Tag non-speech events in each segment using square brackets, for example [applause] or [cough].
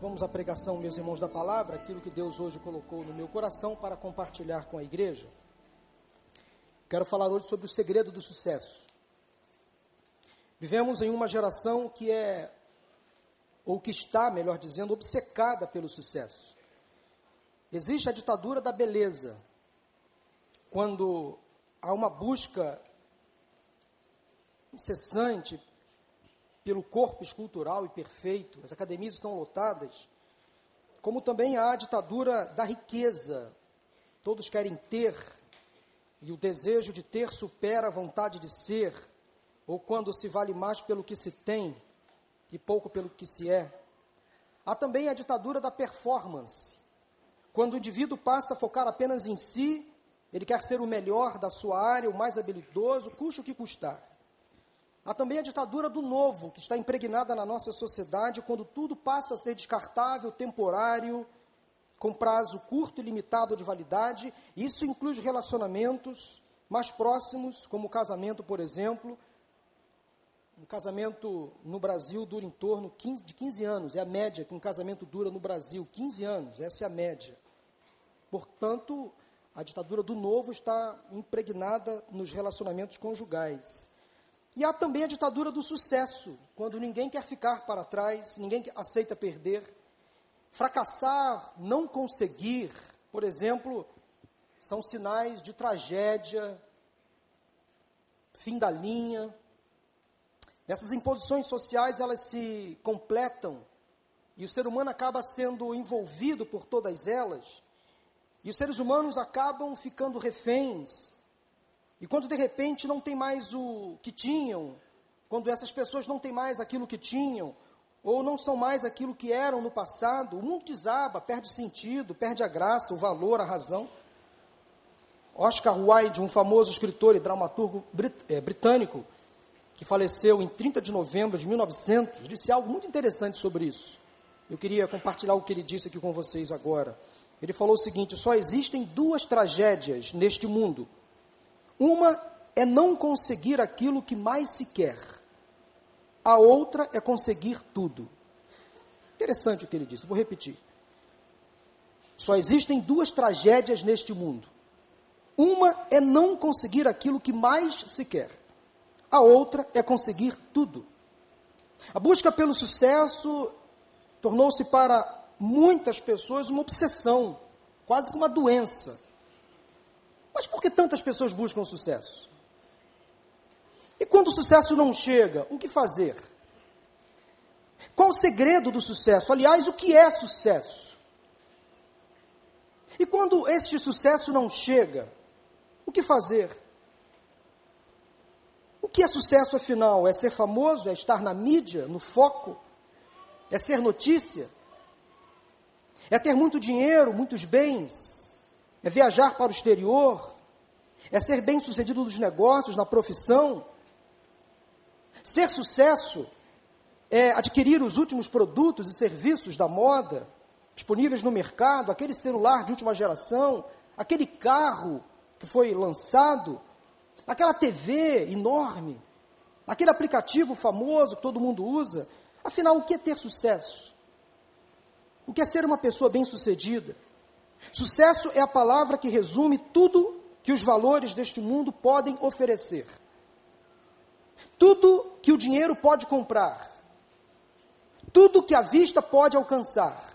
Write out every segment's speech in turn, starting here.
Vamos à pregação, meus irmãos da palavra, aquilo que Deus hoje colocou no meu coração para compartilhar com a igreja. Quero falar hoje sobre o segredo do sucesso. Vivemos em uma geração que é, ou que está, melhor dizendo, obcecada pelo sucesso. Existe a ditadura da beleza, quando há uma busca incessante pelo corpo escultural e perfeito, as academias estão lotadas, como também há a ditadura da riqueza. Todos querem ter, e o desejo de ter supera a vontade de ser, ou quando se vale mais pelo que se tem e pouco pelo que se é. Há também a ditadura da performance, quando o indivíduo passa a focar apenas em si, ele quer ser o melhor da sua área, o mais habilidoso, custe o que custar. Há também a ditadura do novo, que está impregnada na nossa sociedade, quando tudo passa a ser descartável, temporário, com prazo curto e limitado de validade. Isso inclui os relacionamentos mais próximos, como o casamento, por exemplo. Um casamento no Brasil dura em torno de 15 anos, é a média que um casamento dura no Brasil, 15 anos, essa é a média. Portanto, a ditadura do novo está impregnada nos relacionamentos conjugais. E há também a ditadura do sucesso, quando ninguém quer ficar para trás, ninguém aceita perder. Fracassar, não conseguir, por exemplo, são sinais de tragédia, fim da linha. Essas imposições sociais, elas se completam e o ser humano acaba sendo envolvido por todas elas. E os seres humanos acabam ficando reféns e quando de repente não tem mais o que tinham, quando essas pessoas não têm mais aquilo que tinham, ou não são mais aquilo que eram no passado, o mundo desaba, perde sentido, perde a graça, o valor, a razão. Oscar Wilde, um famoso escritor e dramaturgo é, britânico, que faleceu em 30 de novembro de 1900, disse algo muito interessante sobre isso. Eu queria compartilhar o que ele disse aqui com vocês agora. Ele falou o seguinte: só existem duas tragédias neste mundo uma é não conseguir aquilo que mais se quer. A outra é conseguir tudo. Interessante o que ele disse, vou repetir. Só existem duas tragédias neste mundo. Uma é não conseguir aquilo que mais se quer. A outra é conseguir tudo. A busca pelo sucesso tornou-se para muitas pessoas uma obsessão, quase como uma doença. Mas por que tantas pessoas buscam sucesso? E quando o sucesso não chega, o que fazer? Qual o segredo do sucesso? Aliás, o que é sucesso? E quando este sucesso não chega, o que fazer? O que é sucesso afinal? É ser famoso? É estar na mídia, no foco? É ser notícia? É ter muito dinheiro, muitos bens? É viajar para o exterior, é ser bem sucedido nos negócios, na profissão. Ser sucesso é adquirir os últimos produtos e serviços da moda disponíveis no mercado, aquele celular de última geração, aquele carro que foi lançado, aquela TV enorme, aquele aplicativo famoso que todo mundo usa. Afinal, o que é ter sucesso? O que é ser uma pessoa bem-sucedida? Sucesso é a palavra que resume tudo que os valores deste mundo podem oferecer. Tudo que o dinheiro pode comprar. Tudo que a vista pode alcançar.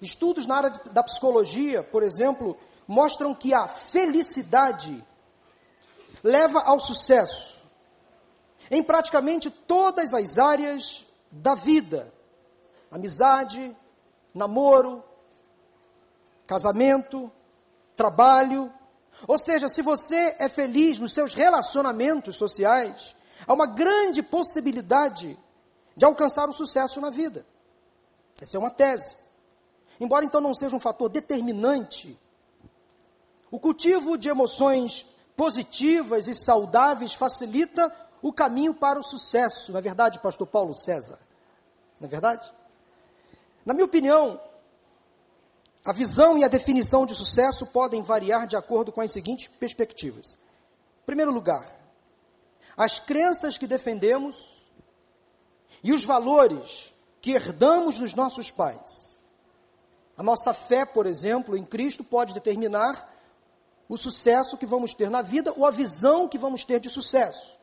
Estudos na área da psicologia, por exemplo, mostram que a felicidade leva ao sucesso em praticamente todas as áreas da vida: amizade, namoro, casamento, trabalho. Ou seja, se você é feliz nos seus relacionamentos sociais, há uma grande possibilidade de alcançar o sucesso na vida. Essa é uma tese. Embora então não seja um fator determinante, o cultivo de emoções positivas e saudáveis facilita o caminho para o sucesso. Não é verdade, pastor Paulo César? Não é verdade? Na minha opinião, a visão e a definição de sucesso podem variar de acordo com as seguintes perspectivas. Em primeiro lugar, as crenças que defendemos e os valores que herdamos dos nossos pais. A nossa fé, por exemplo, em Cristo pode determinar o sucesso que vamos ter na vida ou a visão que vamos ter de sucesso.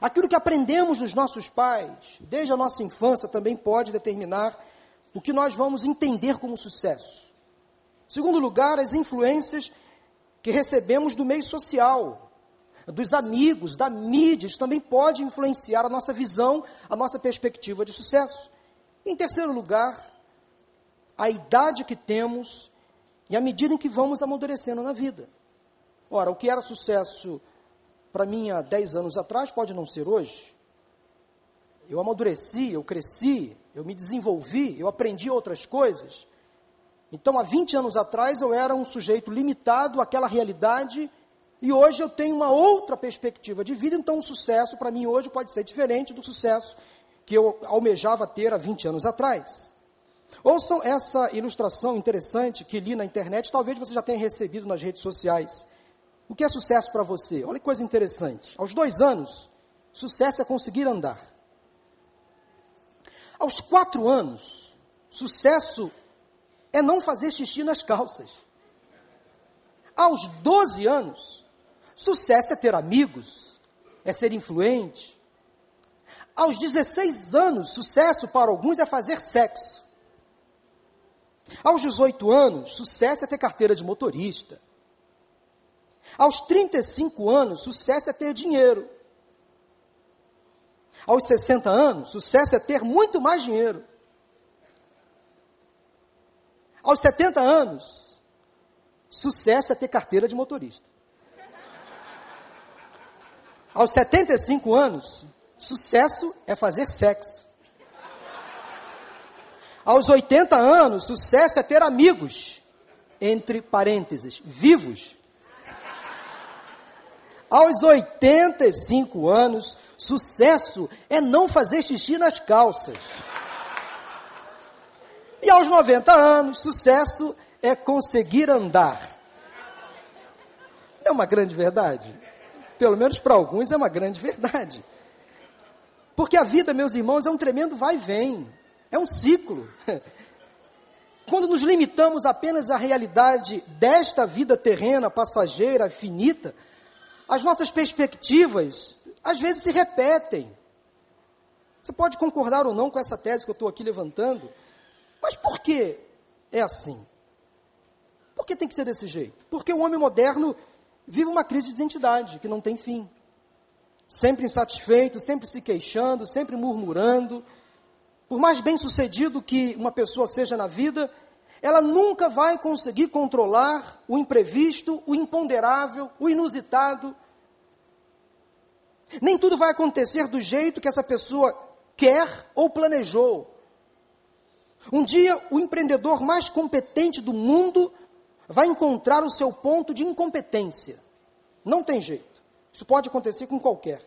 Aquilo que aprendemos dos nossos pais, desde a nossa infância, também pode determinar o que nós vamos entender como sucesso. Segundo lugar, as influências que recebemos do meio social, dos amigos, da mídia, isso também pode influenciar a nossa visão, a nossa perspectiva de sucesso. Em terceiro lugar, a idade que temos e a medida em que vamos amadurecendo na vida. Ora, o que era sucesso para mim há 10 anos atrás pode não ser hoje. Eu amadureci, eu cresci, eu me desenvolvi, eu aprendi outras coisas. Então, há 20 anos atrás, eu era um sujeito limitado àquela realidade e hoje eu tenho uma outra perspectiva de vida. Então, o sucesso para mim hoje pode ser diferente do sucesso que eu almejava ter há 20 anos atrás. Ouçam essa ilustração interessante que li na internet, talvez você já tenha recebido nas redes sociais. O que é sucesso para você? Olha que coisa interessante. Aos dois anos, sucesso é conseguir andar. Aos quatro anos, sucesso é não fazer xixi nas calças. Aos 12 anos, sucesso é ter amigos, é ser influente. Aos 16 anos, sucesso para alguns é fazer sexo. Aos 18 anos, sucesso é ter carteira de motorista. Aos 35 anos, sucesso é ter dinheiro. Aos 60 anos, sucesso é ter muito mais dinheiro. Aos 70 anos, sucesso é ter carteira de motorista. Aos 75 anos, sucesso é fazer sexo. Aos 80 anos, sucesso é ter amigos, entre parênteses, vivos. Aos 85 anos, sucesso é não fazer xixi nas calças. E aos 90 anos, sucesso é conseguir andar. Não é uma grande verdade? Pelo menos para alguns é uma grande verdade. Porque a vida, meus irmãos, é um tremendo vai e vem. É um ciclo. Quando nos limitamos apenas à realidade desta vida terrena, passageira, finita, as nossas perspectivas às vezes se repetem. Você pode concordar ou não com essa tese que eu estou aqui levantando, mas por que é assim? Por que tem que ser desse jeito? Porque o homem moderno vive uma crise de identidade que não tem fim. Sempre insatisfeito, sempre se queixando, sempre murmurando. Por mais bem sucedido que uma pessoa seja na vida, ela nunca vai conseguir controlar o imprevisto, o imponderável, o inusitado. Nem tudo vai acontecer do jeito que essa pessoa quer ou planejou. Um dia, o empreendedor mais competente do mundo vai encontrar o seu ponto de incompetência. Não tem jeito. Isso pode acontecer com qualquer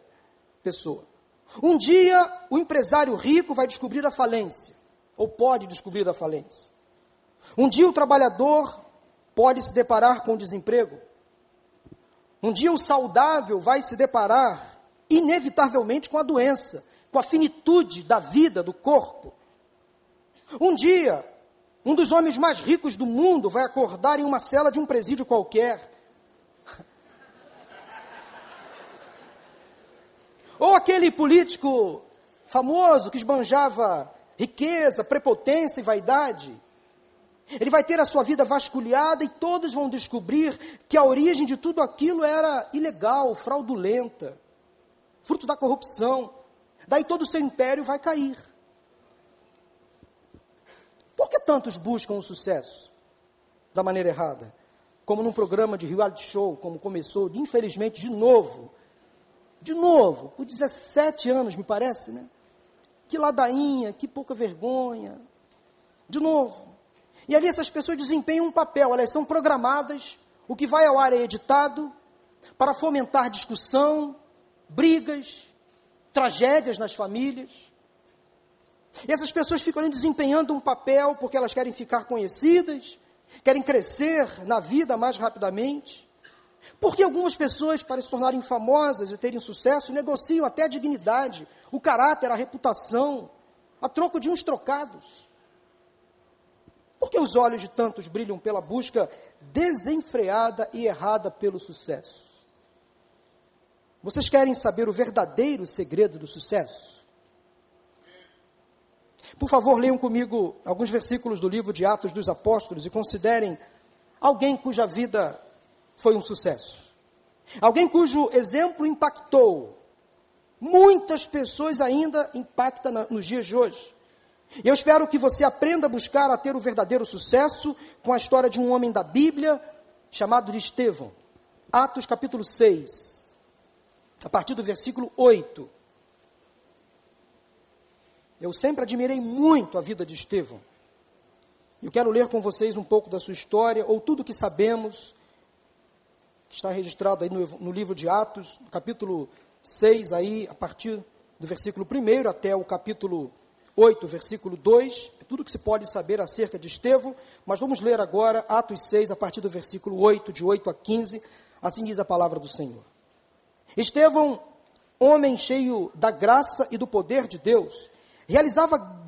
pessoa. Um dia, o empresário rico vai descobrir a falência, ou pode descobrir a falência. Um dia, o trabalhador pode se deparar com o desemprego. Um dia, o saudável vai se deparar, inevitavelmente, com a doença, com a finitude da vida, do corpo. Um dia, um dos homens mais ricos do mundo vai acordar em uma cela de um presídio qualquer. [laughs] Ou aquele político famoso que esbanjava riqueza, prepotência e vaidade. Ele vai ter a sua vida vasculhada e todos vão descobrir que a origem de tudo aquilo era ilegal, fraudulenta, fruto da corrupção. Daí todo o seu império vai cair. Por que tantos buscam o sucesso da maneira errada? Como num programa de reality show, como começou, infelizmente, de novo. De novo, por 17 anos, me parece, né? Que ladainha, que pouca vergonha. De novo. E ali essas pessoas desempenham um papel, elas são programadas, o que vai ao ar é editado, para fomentar discussão, brigas, tragédias nas famílias. E essas pessoas ficam ali desempenhando um papel porque elas querem ficar conhecidas, querem crescer na vida mais rapidamente. Porque algumas pessoas, para se tornarem famosas e terem sucesso, negociam até a dignidade, o caráter, a reputação, a troco de uns trocados. Por que os olhos de tantos brilham pela busca desenfreada e errada pelo sucesso? Vocês querem saber o verdadeiro segredo do sucesso? Por favor, leiam comigo alguns versículos do livro de Atos dos Apóstolos e considerem alguém cuja vida foi um sucesso. Alguém cujo exemplo impactou. Muitas pessoas ainda impacta na, nos dias de hoje. Eu espero que você aprenda a buscar a ter o verdadeiro sucesso com a história de um homem da Bíblia chamado de Estevão. Atos capítulo 6, a partir do versículo 8. Eu sempre admirei muito a vida de Estevão. Eu quero ler com vocês um pouco da sua história, ou tudo que sabemos, que está registrado aí no, no livro de Atos, capítulo 6, aí, a partir do versículo 1 até o capítulo 8, versículo 2, é tudo que se pode saber acerca de Estevão, mas vamos ler agora Atos 6, a partir do versículo 8, de 8 a 15, assim diz a palavra do Senhor. Estevão, homem cheio da graça e do poder de Deus, realizava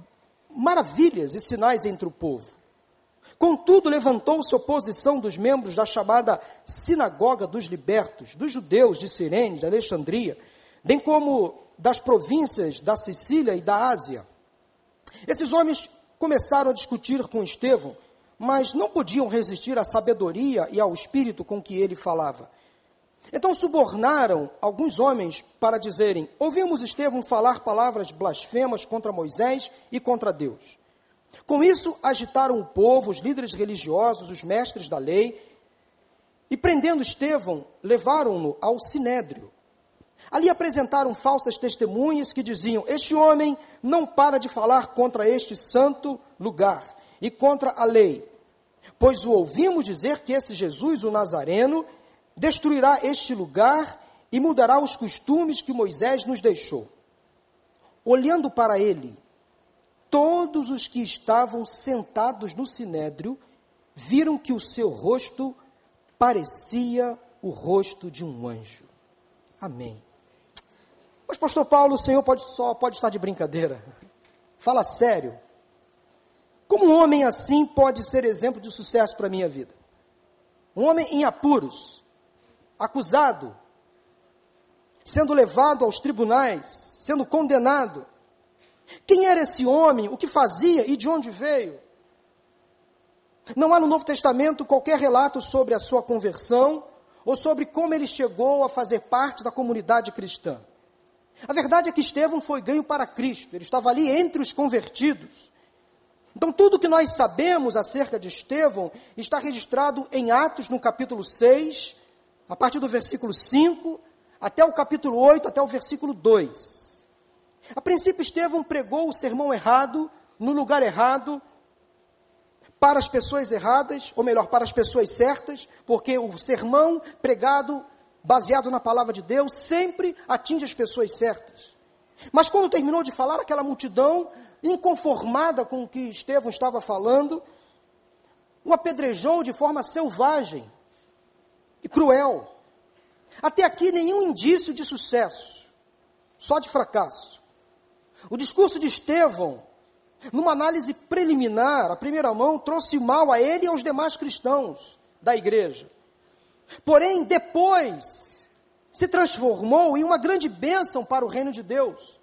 maravilhas e sinais entre o povo. Contudo, levantou-se oposição dos membros da chamada Sinagoga dos Libertos, dos judeus de Sirene, de Alexandria, bem como das províncias da Sicília e da Ásia. Esses homens começaram a discutir com Estevão, mas não podiam resistir à sabedoria e ao espírito com que ele falava. Então subornaram alguns homens para dizerem: Ouvimos Estevão falar palavras blasfemas contra Moisés e contra Deus. Com isso, agitaram o povo, os líderes religiosos, os mestres da lei, e prendendo Estevão, levaram-no ao sinédrio. Ali apresentaram falsas testemunhas que diziam: Este homem não para de falar contra este santo lugar e contra a lei, pois o ouvimos dizer que esse Jesus, o Nazareno, destruirá este lugar e mudará os costumes que Moisés nos deixou. Olhando para ele, todos os que estavam sentados no sinédrio viram que o seu rosto parecia o rosto de um anjo. Amém. Mas, pastor Paulo, o senhor pode, só pode estar de brincadeira. Fala sério. Como um homem assim pode ser exemplo de sucesso para a minha vida? Um homem em apuros, acusado, sendo levado aos tribunais, sendo condenado. Quem era esse homem? O que fazia e de onde veio? Não há no Novo Testamento qualquer relato sobre a sua conversão ou sobre como ele chegou a fazer parte da comunidade cristã. A verdade é que Estevão foi ganho para Cristo, ele estava ali entre os convertidos. Então, tudo que nós sabemos acerca de Estevão está registrado em Atos, no capítulo 6, a partir do versículo 5, até o capítulo 8, até o versículo 2. A princípio, Estevão pregou o sermão errado, no lugar errado, para as pessoas erradas, ou melhor, para as pessoas certas, porque o sermão pregado baseado na palavra de Deus, sempre atinge as pessoas certas. Mas quando terminou de falar, aquela multidão, inconformada com o que Estevão estava falando, o apedrejou de forma selvagem e cruel. Até aqui nenhum indício de sucesso, só de fracasso. O discurso de Estevão, numa análise preliminar, a primeira mão, trouxe mal a ele e aos demais cristãos da igreja. Porém, depois, se transformou em uma grande bênção para o reino de Deus,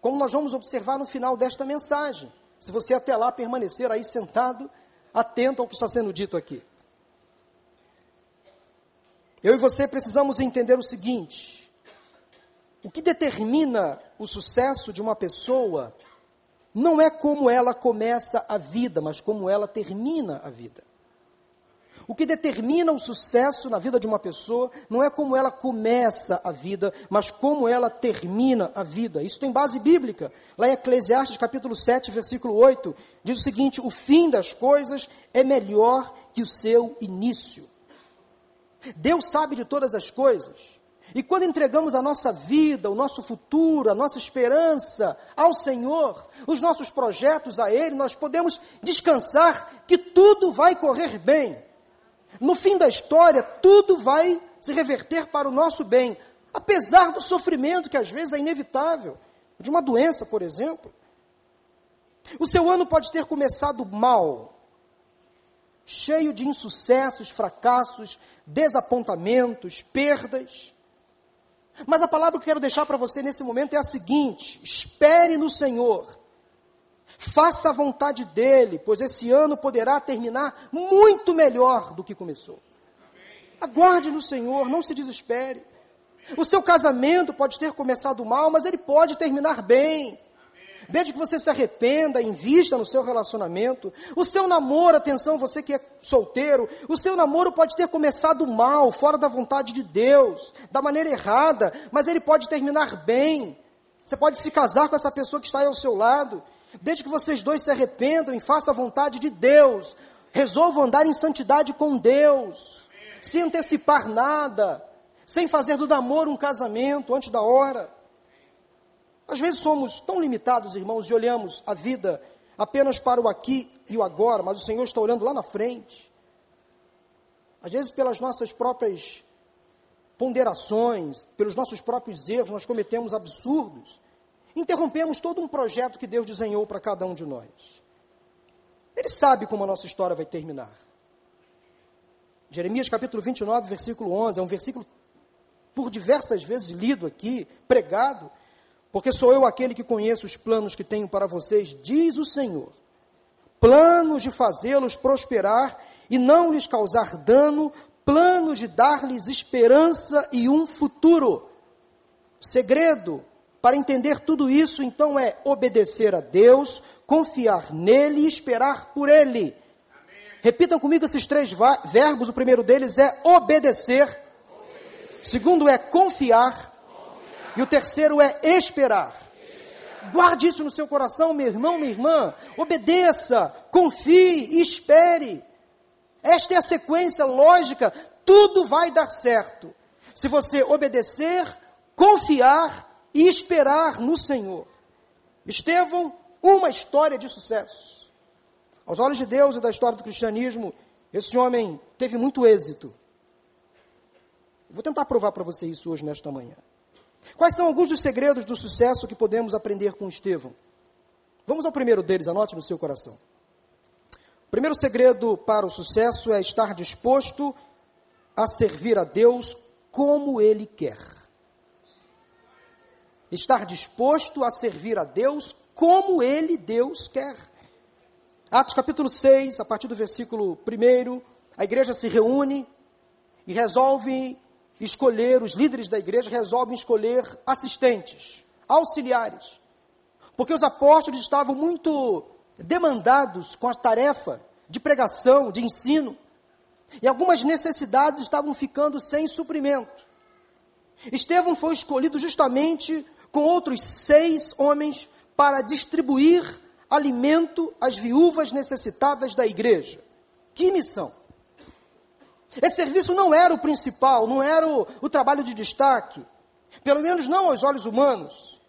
como nós vamos observar no final desta mensagem. Se você até lá permanecer aí sentado, atento ao que está sendo dito aqui. Eu e você precisamos entender o seguinte: o que determina o sucesso de uma pessoa não é como ela começa a vida, mas como ela termina a vida. O que determina o sucesso na vida de uma pessoa não é como ela começa a vida, mas como ela termina a vida. Isso tem base bíblica. Lá em Eclesiastes capítulo 7, versículo 8, diz o seguinte: o fim das coisas é melhor que o seu início. Deus sabe de todas as coisas. E quando entregamos a nossa vida, o nosso futuro, a nossa esperança ao Senhor, os nossos projetos a Ele, nós podemos descansar que tudo vai correr bem. No fim da história, tudo vai se reverter para o nosso bem, apesar do sofrimento que às vezes é inevitável, de uma doença, por exemplo. O seu ano pode ter começado mal, cheio de insucessos, fracassos, desapontamentos, perdas. Mas a palavra que eu quero deixar para você nesse momento é a seguinte: espere no Senhor, faça a vontade dEle, pois esse ano poderá terminar muito melhor do que começou. Aguarde no Senhor, não se desespere. O seu casamento pode ter começado mal, mas ele pode terminar bem. Desde que você se arrependa, invista no seu relacionamento. O seu namoro, atenção, você que é solteiro, o seu namoro pode ter começado mal, fora da vontade de Deus, da maneira errada, mas ele pode terminar bem. Você pode se casar com essa pessoa que está aí ao seu lado. Desde que vocês dois se arrependam e façam a vontade de Deus. Resolvam andar em santidade com Deus. Sem antecipar nada. Sem fazer do namoro um casamento antes da hora. Às vezes somos tão limitados, irmãos, e olhamos a vida apenas para o aqui e o agora, mas o Senhor está olhando lá na frente. Às vezes, pelas nossas próprias ponderações, pelos nossos próprios erros, nós cometemos absurdos. Interrompemos todo um projeto que Deus desenhou para cada um de nós. Ele sabe como a nossa história vai terminar. Jeremias capítulo 29, versículo 11, é um versículo por diversas vezes lido aqui, pregado, porque sou eu aquele que conheço os planos que tenho para vocês, diz o Senhor. Planos de fazê-los prosperar e não lhes causar dano, planos de dar-lhes esperança e um futuro. Segredo para entender tudo isso, então, é obedecer a Deus, confiar nele e esperar por ele. Repitam comigo esses três verbos. O primeiro deles é obedecer. obedecer. O segundo é confiar. E o terceiro é esperar. Guarde isso no seu coração, meu irmão, minha irmã. Obedeça, confie, espere. Esta é a sequência lógica. Tudo vai dar certo. Se você obedecer, confiar e esperar no Senhor. Estevão, uma história de sucesso. Aos olhos de Deus e da história do cristianismo, esse homem teve muito êxito. Vou tentar provar para você isso hoje, nesta manhã. Quais são alguns dos segredos do sucesso que podemos aprender com Estevão? Vamos ao primeiro deles, anote no seu coração. O primeiro segredo para o sucesso é estar disposto a servir a Deus como Ele quer. Estar disposto a servir a Deus como Ele, Deus, quer. Atos capítulo 6, a partir do versículo 1, a igreja se reúne e resolve escolher, os líderes da igreja resolvem escolher assistentes, auxiliares. Porque os apóstolos estavam muito demandados com a tarefa de pregação, de ensino. E algumas necessidades estavam ficando sem suprimento. Estevão foi escolhido justamente com outros seis homens para distribuir alimento às viúvas necessitadas da igreja. Que missão! Esse serviço não era o principal, não era o, o trabalho de destaque, pelo menos não aos olhos humanos.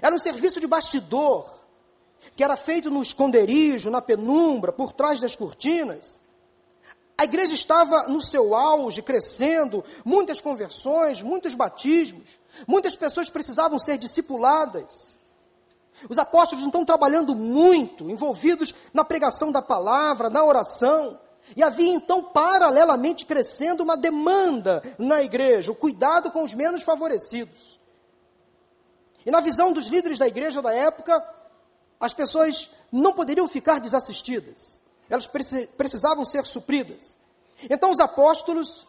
Era um serviço de bastidor, que era feito no esconderijo, na penumbra, por trás das cortinas. A igreja estava no seu auge, crescendo, muitas conversões, muitos batismos, muitas pessoas precisavam ser discipuladas. Os apóstolos estão trabalhando muito, envolvidos na pregação da palavra, na oração. E havia então, paralelamente, crescendo uma demanda na igreja, o cuidado com os menos favorecidos. E na visão dos líderes da igreja da época, as pessoas não poderiam ficar desassistidas, elas precisavam ser supridas. Então os apóstolos,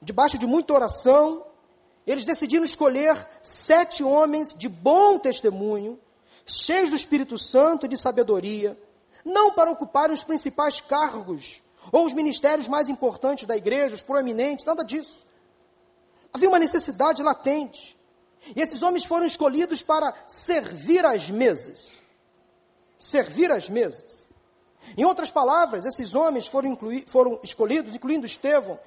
debaixo de muita oração, eles decidiram escolher sete homens de bom testemunho, cheios do Espírito Santo e de sabedoria, não para ocuparem os principais cargos ou os ministérios mais importantes da igreja, os proeminentes, nada disso. Havia uma necessidade latente. E esses homens foram escolhidos para servir as mesas. Servir as mesas. Em outras palavras, esses homens foram, inclui, foram escolhidos, incluindo Estevão,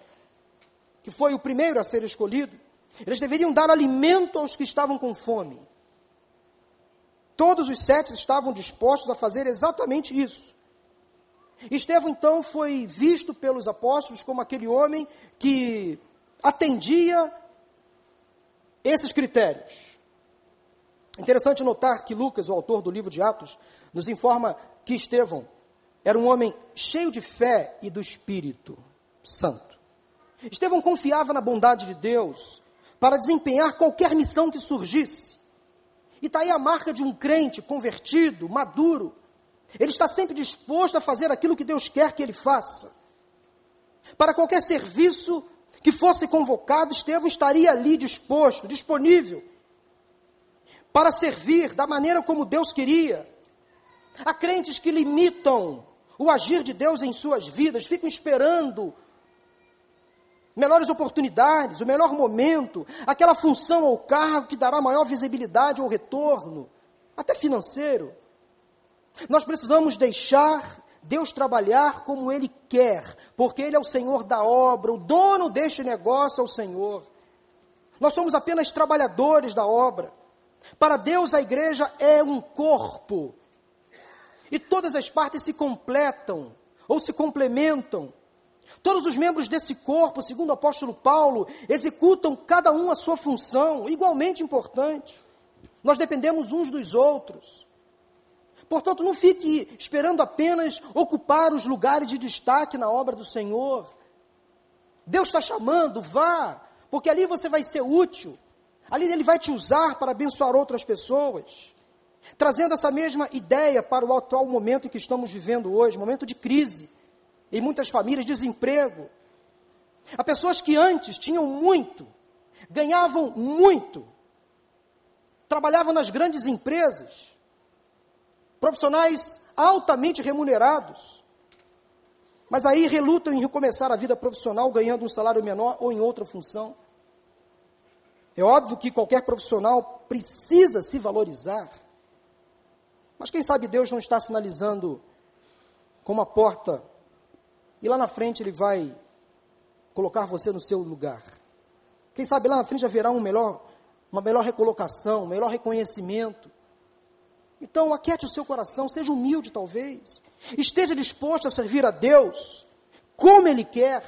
que foi o primeiro a ser escolhido. Eles deveriam dar alimento aos que estavam com fome. Todos os sete estavam dispostos a fazer exatamente isso. Estevão então foi visto pelos apóstolos como aquele homem que atendia esses critérios. Interessante notar que Lucas, o autor do livro de Atos, nos informa que Estevão era um homem cheio de fé e do Espírito Santo. Estevão confiava na bondade de Deus para desempenhar qualquer missão que surgisse. E está aí a marca de um crente convertido, maduro. Ele está sempre disposto a fazer aquilo que Deus quer que ele faça. Para qualquer serviço que fosse convocado, Estevão estaria ali disposto, disponível, para servir da maneira como Deus queria. Há crentes que limitam o agir de Deus em suas vidas, ficam esperando melhores oportunidades, o melhor momento, aquela função ou cargo que dará maior visibilidade ou retorno, até financeiro. Nós precisamos deixar Deus trabalhar como Ele quer, porque Ele é o Senhor da obra, o dono deste negócio é o Senhor. Nós somos apenas trabalhadores da obra. Para Deus, a igreja é um corpo, e todas as partes se completam ou se complementam. Todos os membros desse corpo, segundo o apóstolo Paulo, executam cada um a sua função, igualmente importante. Nós dependemos uns dos outros. Portanto, não fique esperando apenas ocupar os lugares de destaque na obra do Senhor. Deus está chamando, vá, porque ali você vai ser útil. Ali Ele vai te usar para abençoar outras pessoas. Trazendo essa mesma ideia para o atual momento em que estamos vivendo hoje, momento de crise. Em muitas famílias, desemprego. Há pessoas que antes tinham muito, ganhavam muito, trabalhavam nas grandes empresas, profissionais altamente remunerados, mas aí relutam em recomeçar a vida profissional ganhando um salário menor ou em outra função. É óbvio que qualquer profissional precisa se valorizar, mas quem sabe Deus não está sinalizando com uma porta e lá na frente Ele vai colocar você no seu lugar. Quem sabe lá na frente haverá um melhor, uma melhor recolocação, um melhor reconhecimento. Então, aquete o seu coração, seja humilde talvez. Esteja disposto a servir a Deus como Ele quer,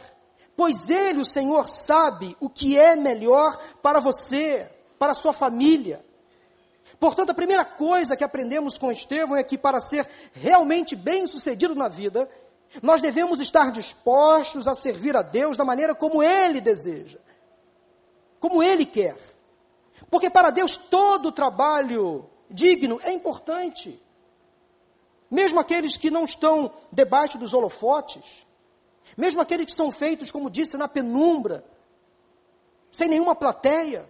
pois Ele, o Senhor, sabe o que é melhor para você, para a sua família. Portanto, a primeira coisa que aprendemos com Estevão é que para ser realmente bem sucedido na vida, nós devemos estar dispostos a servir a Deus da maneira como Ele deseja, como Ele quer. Porque para Deus todo trabalho digno é importante. Mesmo aqueles que não estão debaixo dos holofotes, mesmo aqueles que são feitos, como disse, na penumbra, sem nenhuma plateia.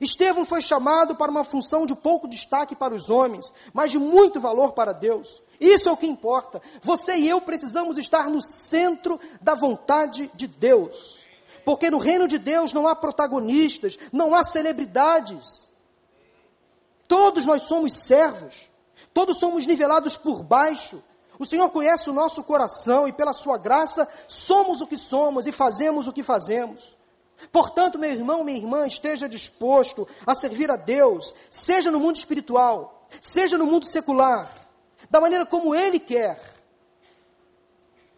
Estevão foi chamado para uma função de pouco destaque para os homens, mas de muito valor para Deus. Isso é o que importa. Você e eu precisamos estar no centro da vontade de Deus. Porque no reino de Deus não há protagonistas, não há celebridades. Todos nós somos servos, todos somos nivelados por baixo. O Senhor conhece o nosso coração e, pela Sua graça, somos o que somos e fazemos o que fazemos. Portanto, meu irmão, minha irmã, esteja disposto a servir a Deus, seja no mundo espiritual, seja no mundo secular, da maneira como Ele quer.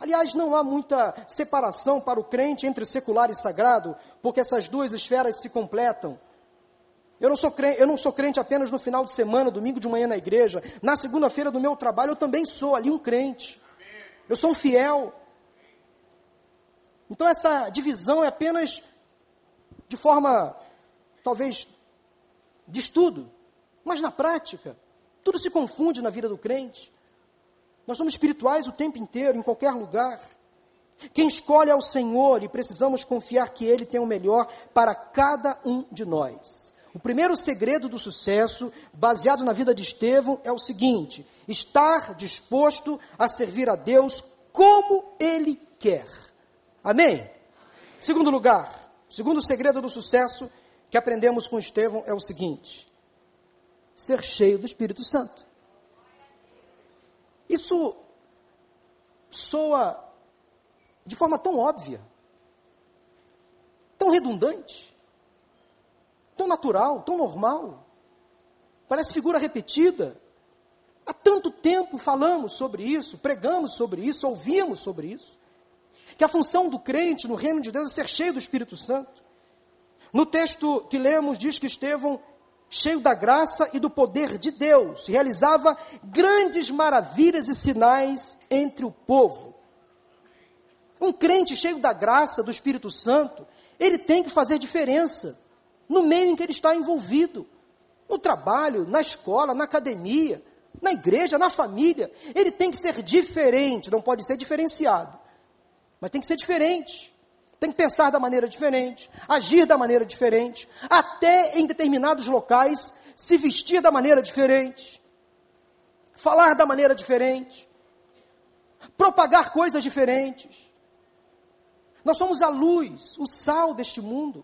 Aliás, não há muita separação para o crente entre secular e sagrado, porque essas duas esferas se completam. Eu não, sou crente, eu não sou crente apenas no final de semana, domingo de manhã na igreja. Na segunda-feira do meu trabalho, eu também sou ali um crente. Eu sou um fiel. Então, essa divisão é apenas de forma, talvez, de estudo. Mas na prática, tudo se confunde na vida do crente. Nós somos espirituais o tempo inteiro, em qualquer lugar. Quem escolhe é o Senhor e precisamos confiar que Ele tem o melhor para cada um de nós. O primeiro segredo do sucesso, baseado na vida de Estevão, é o seguinte: estar disposto a servir a Deus como Ele quer. Amém? Amém? Segundo lugar, segundo segredo do sucesso que aprendemos com Estevão é o seguinte: ser cheio do Espírito Santo. Isso soa de forma tão óbvia, tão redundante tão natural, tão normal. Parece figura repetida. Há tanto tempo falamos sobre isso, pregamos sobre isso, ouvimos sobre isso. Que a função do crente no reino de Deus é ser cheio do Espírito Santo. No texto que lemos, diz que Estevão cheio da graça e do poder de Deus, realizava grandes maravilhas e sinais entre o povo. Um crente cheio da graça do Espírito Santo, ele tem que fazer diferença no meio em que ele está envolvido. No trabalho, na escola, na academia, na igreja, na família. Ele tem que ser diferente, não pode ser diferenciado. Mas tem que ser diferente. Tem que pensar da maneira diferente, agir da maneira diferente, até em determinados locais se vestir da maneira diferente, falar da maneira diferente, propagar coisas diferentes. Nós somos a luz, o sal deste mundo.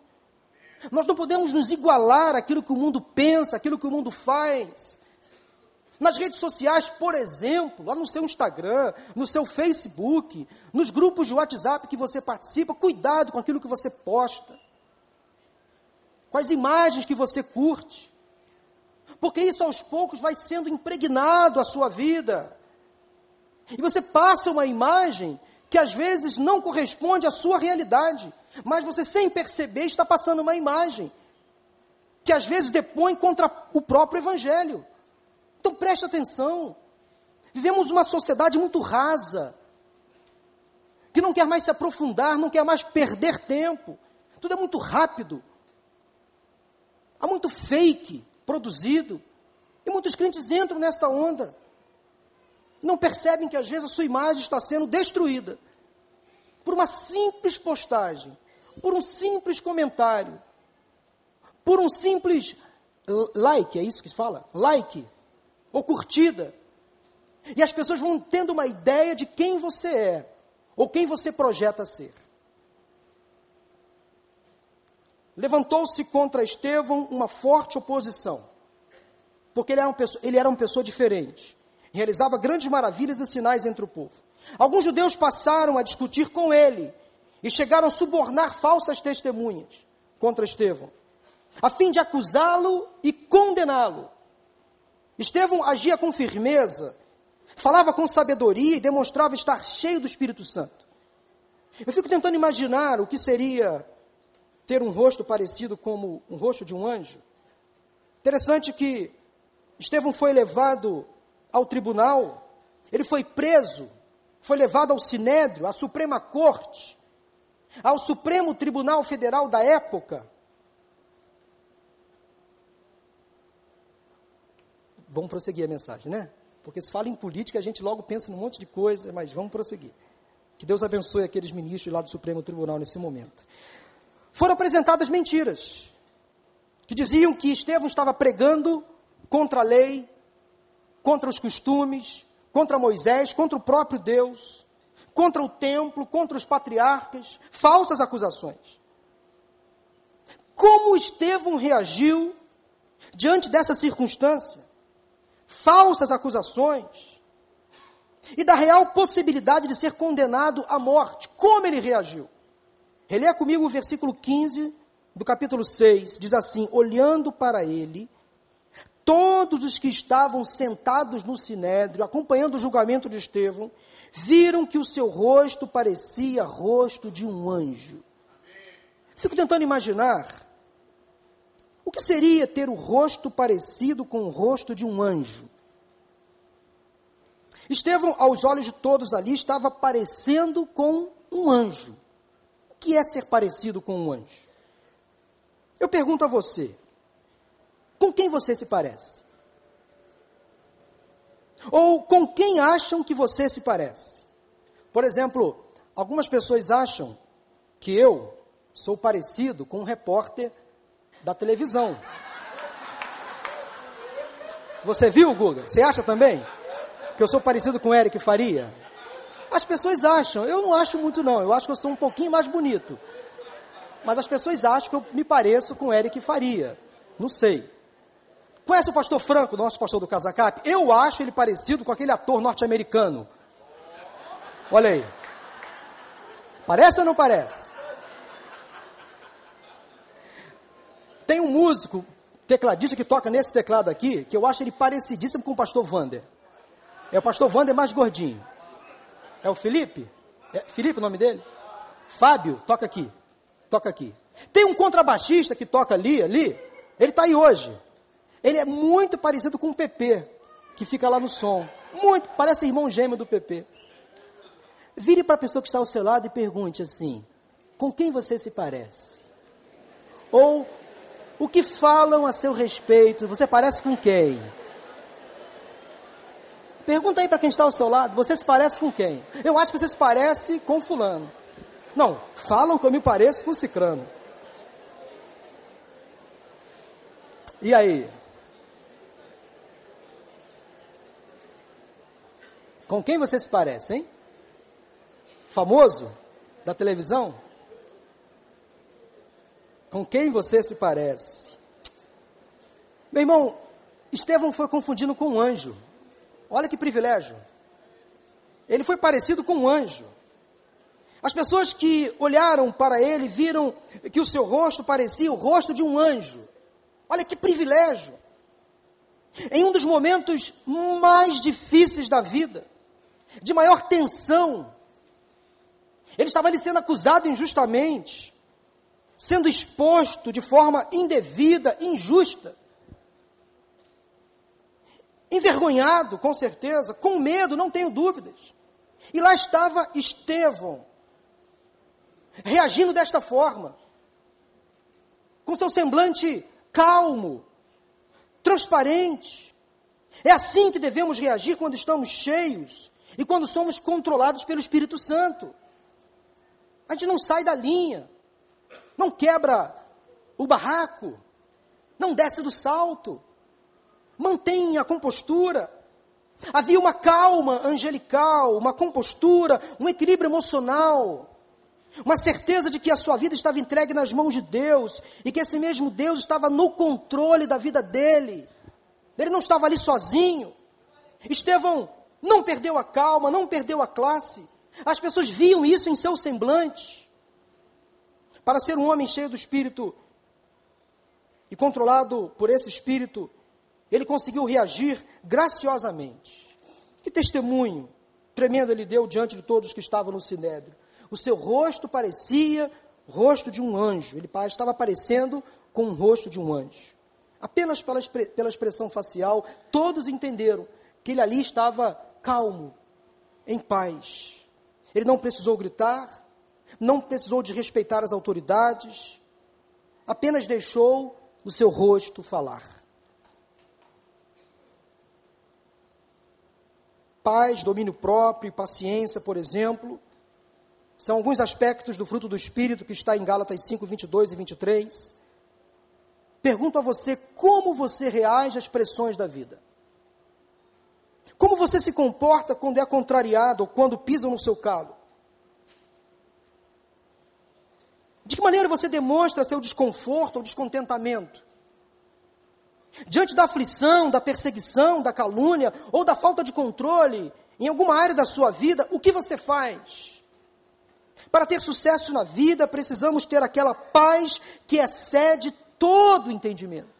Nós não podemos nos igualar àquilo que o mundo pensa, aquilo que o mundo faz. Nas redes sociais, por exemplo, lá no seu Instagram, no seu Facebook, nos grupos de WhatsApp que você participa, cuidado com aquilo que você posta, com as imagens que você curte, porque isso aos poucos vai sendo impregnado à sua vida. E você passa uma imagem que às vezes não corresponde à sua realidade, mas você sem perceber está passando uma imagem que às vezes depõe contra o próprio evangelho. Então preste atenção. Vivemos uma sociedade muito rasa, que não quer mais se aprofundar, não quer mais perder tempo. Tudo é muito rápido. Há muito fake produzido. E muitos crentes entram nessa onda. Não percebem que às vezes a sua imagem está sendo destruída por uma simples postagem, por um simples comentário, por um simples like, é isso que se fala? Like ou curtida. E as pessoas vão tendo uma ideia de quem você é, ou quem você projeta ser. Levantou-se contra Estevão uma forte oposição, porque ele era, uma pessoa, ele era uma pessoa diferente, realizava grandes maravilhas e sinais entre o povo. Alguns judeus passaram a discutir com ele e chegaram a subornar falsas testemunhas contra Estevão, a fim de acusá-lo e condená-lo. Estevão agia com firmeza, falava com sabedoria e demonstrava estar cheio do Espírito Santo. Eu fico tentando imaginar o que seria ter um rosto parecido como um rosto de um anjo. Interessante que Estevão foi levado ao tribunal, ele foi preso, foi levado ao Sinédrio, à Suprema Corte, ao Supremo Tribunal Federal da época, Vamos prosseguir a mensagem, né? Porque se fala em política, a gente logo pensa num monte de coisa, mas vamos prosseguir. Que Deus abençoe aqueles ministros lá do Supremo Tribunal nesse momento. Foram apresentadas mentiras, que diziam que Estevão estava pregando contra a lei, contra os costumes, contra Moisés, contra o próprio Deus, contra o templo, contra os patriarcas, falsas acusações. Como Estevão reagiu diante dessa circunstância? falsas acusações e da real possibilidade de ser condenado à morte. Como ele reagiu? Releia comigo o versículo 15 do capítulo 6, diz assim: Olhando para ele, todos os que estavam sentados no sinédrio, acompanhando o julgamento de Estevão, viram que o seu rosto parecia rosto de um anjo. Fico tentando imaginar o que seria ter o rosto parecido com o rosto de um anjo? Estevão, aos olhos de todos ali, estava parecendo com um anjo. O que é ser parecido com um anjo? Eu pergunto a você: com quem você se parece? Ou com quem acham que você se parece? Por exemplo, algumas pessoas acham que eu sou parecido com um repórter da televisão. Você viu, Guga? Você acha também? Que eu sou parecido com Eric Faria? As pessoas acham, eu não acho muito não, eu acho que eu sou um pouquinho mais bonito. Mas as pessoas acham que eu me pareço com Eric Faria. Não sei. Conhece o pastor Franco, nosso pastor do Casacap? Eu acho ele parecido com aquele ator norte-americano. Olha aí. Parece ou não parece? Tem um músico, tecladista, que toca nesse teclado aqui, que eu acho ele parecidíssimo com o pastor Vander. É o pastor Vander mais gordinho. É o Felipe? É Felipe o nome dele? Fábio, toca aqui. Toca aqui. Tem um contrabaixista que toca ali, ali. Ele está aí hoje. Ele é muito parecido com o PP, que fica lá no som. Muito, parece irmão gêmeo do PP. Vire para a pessoa que está ao seu lado e pergunte assim: com quem você se parece? Ou o que falam a seu respeito? Você parece com quem? Pergunta aí para quem está ao seu lado: você se parece com quem? Eu acho que você se parece com Fulano. Não, falam que eu me pareço com Cicrano. E aí? Com quem você se parece, hein? Famoso? Da televisão? Com quem você se parece? Meu irmão, Estevão foi confundido com um anjo. Olha que privilégio. Ele foi parecido com um anjo. As pessoas que olharam para ele viram que o seu rosto parecia o rosto de um anjo. Olha que privilégio. Em um dos momentos mais difíceis da vida, de maior tensão, ele estava ali sendo acusado injustamente, sendo exposto de forma indevida, injusta. Envergonhado, com certeza, com medo, não tenho dúvidas. E lá estava Estevão, reagindo desta forma, com seu semblante calmo, transparente. É assim que devemos reagir quando estamos cheios e quando somos controlados pelo Espírito Santo. A gente não sai da linha, não quebra o barraco, não desce do salto, mantém a compostura. Havia uma calma angelical, uma compostura, um equilíbrio emocional, uma certeza de que a sua vida estava entregue nas mãos de Deus e que esse mesmo Deus estava no controle da vida dele. Ele não estava ali sozinho. Estevão não perdeu a calma, não perdeu a classe. As pessoas viam isso em seu semblante. Para ser um homem cheio do espírito e controlado por esse espírito, ele conseguiu reagir graciosamente. Que testemunho tremendo ele deu diante de todos que estavam no sinédrio. O seu rosto parecia o rosto de um anjo. Ele estava aparecendo com o rosto de um anjo. Apenas pela, pela expressão facial, todos entenderam que ele ali estava calmo, em paz. Ele não precisou gritar, não precisou desrespeitar as autoridades, apenas deixou o seu rosto falar. Paz, domínio próprio, paciência, por exemplo, são alguns aspectos do fruto do Espírito que está em Gálatas 5, 22 e 23. Pergunto a você como você reage às pressões da vida. Como você se comporta quando é contrariado ou quando pisam no seu calo? De que maneira você demonstra seu desconforto ou descontentamento? Diante da aflição, da perseguição, da calúnia ou da falta de controle em alguma área da sua vida, o que você faz? Para ter sucesso na vida, precisamos ter aquela paz que excede todo entendimento.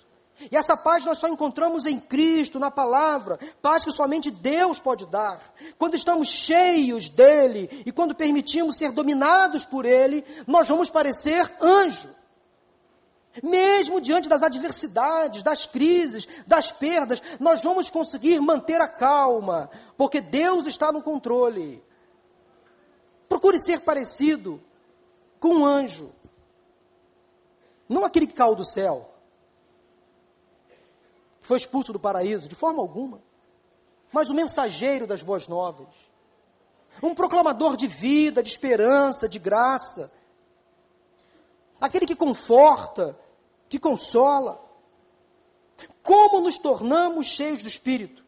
E essa paz nós só encontramos em Cristo, na palavra, paz que somente Deus pode dar. Quando estamos cheios dele e quando permitimos ser dominados por ele, nós vamos parecer anjo. Mesmo diante das adversidades, das crises, das perdas, nós vamos conseguir manter a calma, porque Deus está no controle. Procure ser parecido com um anjo. Não aquele que caiu do céu, foi expulso do paraíso, de forma alguma. Mas o mensageiro das boas novas. Um proclamador de vida, de esperança, de graça. Aquele que conforta, que consola. Como nos tornamos cheios do Espírito?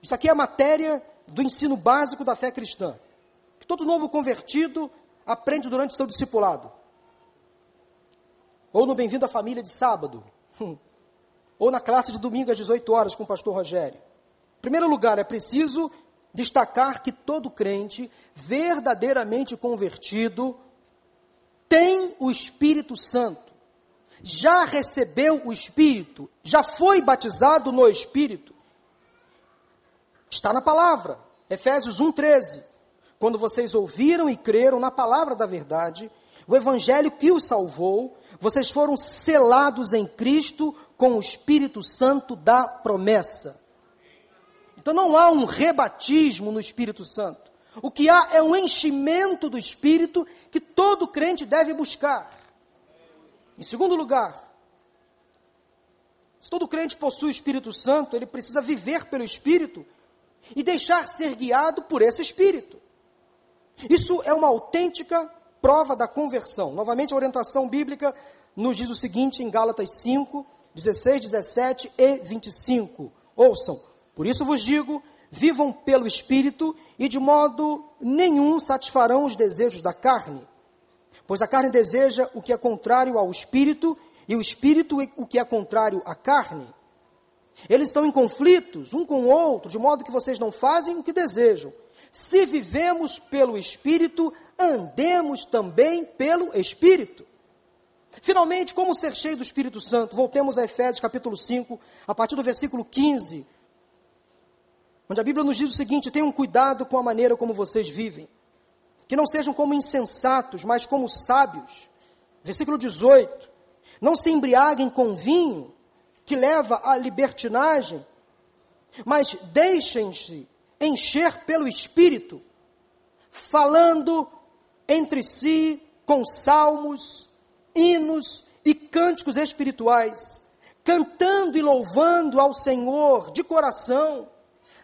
Isso aqui é a matéria do ensino básico da fé cristã que todo novo convertido aprende durante o seu discipulado. Ou no Bem-vindo à Família de sábado. Ou na classe de domingo às 18 horas com o pastor Rogério. Em primeiro lugar, é preciso destacar que todo crente verdadeiramente convertido tem o Espírito Santo. Já recebeu o Espírito, já foi batizado no Espírito. Está na palavra, Efésios 1:13 quando vocês ouviram e creram na palavra da verdade, o evangelho que os salvou, vocês foram selados em Cristo com o Espírito Santo da promessa. Então não há um rebatismo no Espírito Santo. O que há é um enchimento do Espírito que todo crente deve buscar. Em segundo lugar, se todo crente possui o Espírito Santo, ele precisa viver pelo Espírito e deixar ser guiado por esse Espírito. Isso é uma autêntica prova da conversão. Novamente, a orientação bíblica nos diz o seguinte em Gálatas 5, 16, 17 e 25. Ouçam, por isso vos digo, vivam pelo Espírito e de modo nenhum satisfarão os desejos da carne. Pois a carne deseja o que é contrário ao Espírito e o Espírito o que é contrário à carne. Eles estão em conflitos um com o outro, de modo que vocês não fazem o que desejam. Se vivemos pelo Espírito, andemos também pelo Espírito. Finalmente, como ser cheio do Espírito Santo? Voltemos a Efésios capítulo 5, a partir do versículo 15, onde a Bíblia nos diz o seguinte: tenham cuidado com a maneira como vocês vivem, que não sejam como insensatos, mas como sábios. Versículo 18: não se embriaguem com vinho, que leva à libertinagem, mas deixem-se encher pelo Espírito, falando entre si com salmos, hinos e cânticos espirituais, cantando e louvando ao Senhor de coração,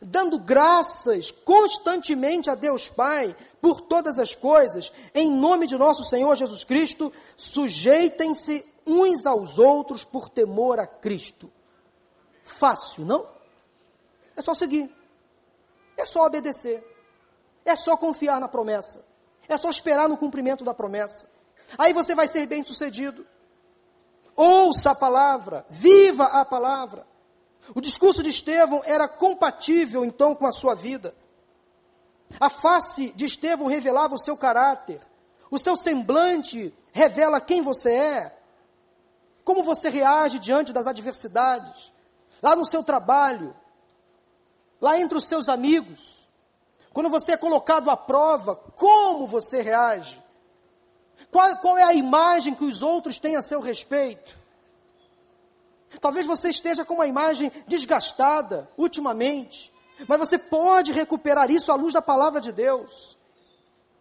dando graças constantemente a Deus Pai por todas as coisas, em nome de nosso Senhor Jesus Cristo, sujeitem-se uns aos outros por temor a Cristo. Fácil, não? É só seguir. É só obedecer. É só confiar na promessa. É só esperar no cumprimento da promessa. Aí você vai ser bem sucedido. Ouça a palavra, viva a palavra. O discurso de Estevão era compatível então com a sua vida. A face de Estevão revelava o seu caráter, o seu semblante revela quem você é. Como você reage diante das adversidades? Lá no seu trabalho, lá entre os seus amigos, quando você é colocado à prova, como você reage? Qual, qual é a imagem que os outros têm a seu respeito? Talvez você esteja com uma imagem desgastada ultimamente, mas você pode recuperar isso à luz da palavra de Deus.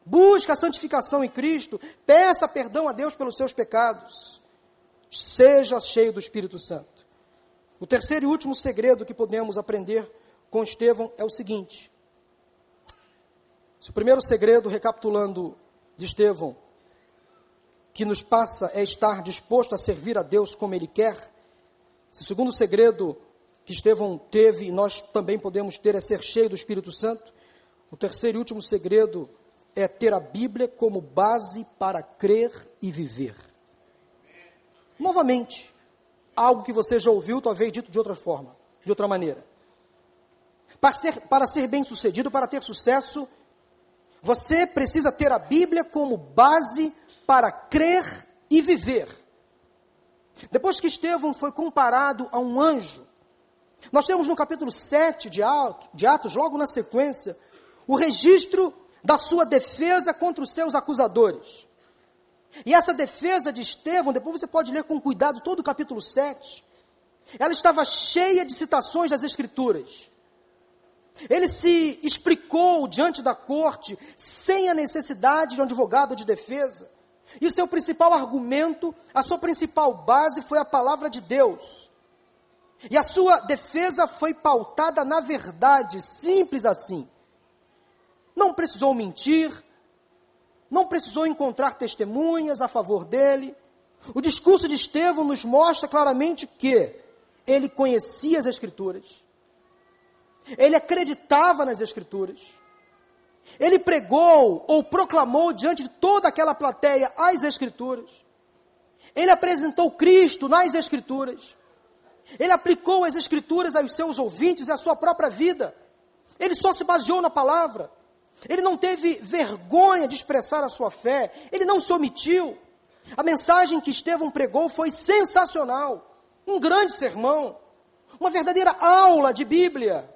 Busque a santificação em Cristo, peça perdão a Deus pelos seus pecados. Seja cheio do Espírito Santo. O terceiro e último segredo que podemos aprender com Estevão é o seguinte: se o primeiro segredo, recapitulando de Estevão, que nos passa é estar disposto a servir a Deus como Ele quer, se o segundo segredo que Estevão teve e nós também podemos ter é ser cheio do Espírito Santo, o terceiro e último segredo é ter a Bíblia como base para crer e viver. Novamente, algo que você já ouviu, talvez dito de outra forma, de outra maneira. Para ser, para ser bem sucedido, para ter sucesso, você precisa ter a Bíblia como base para crer e viver. Depois que Estevão foi comparado a um anjo, nós temos no capítulo 7 de Atos, de Atos, logo na sequência, o registro da sua defesa contra os seus acusadores. E essa defesa de Estevão, depois você pode ler com cuidado todo o capítulo 7. Ela estava cheia de citações das Escrituras. Ele se explicou diante da corte sem a necessidade de um advogado de defesa. E o seu principal argumento, a sua principal base foi a palavra de Deus. E a sua defesa foi pautada na verdade, simples assim. Não precisou mentir, não precisou encontrar testemunhas a favor dele. O discurso de Estevão nos mostra claramente que ele conhecia as Escrituras, ele acreditava nas Escrituras, ele pregou ou proclamou diante de toda aquela plateia as Escrituras, ele apresentou Cristo nas Escrituras, ele aplicou as Escrituras aos seus ouvintes e à sua própria vida, ele só se baseou na palavra. Ele não teve vergonha de expressar a sua fé, ele não se omitiu. A mensagem que Estevão pregou foi sensacional, um grande sermão, uma verdadeira aula de Bíblia.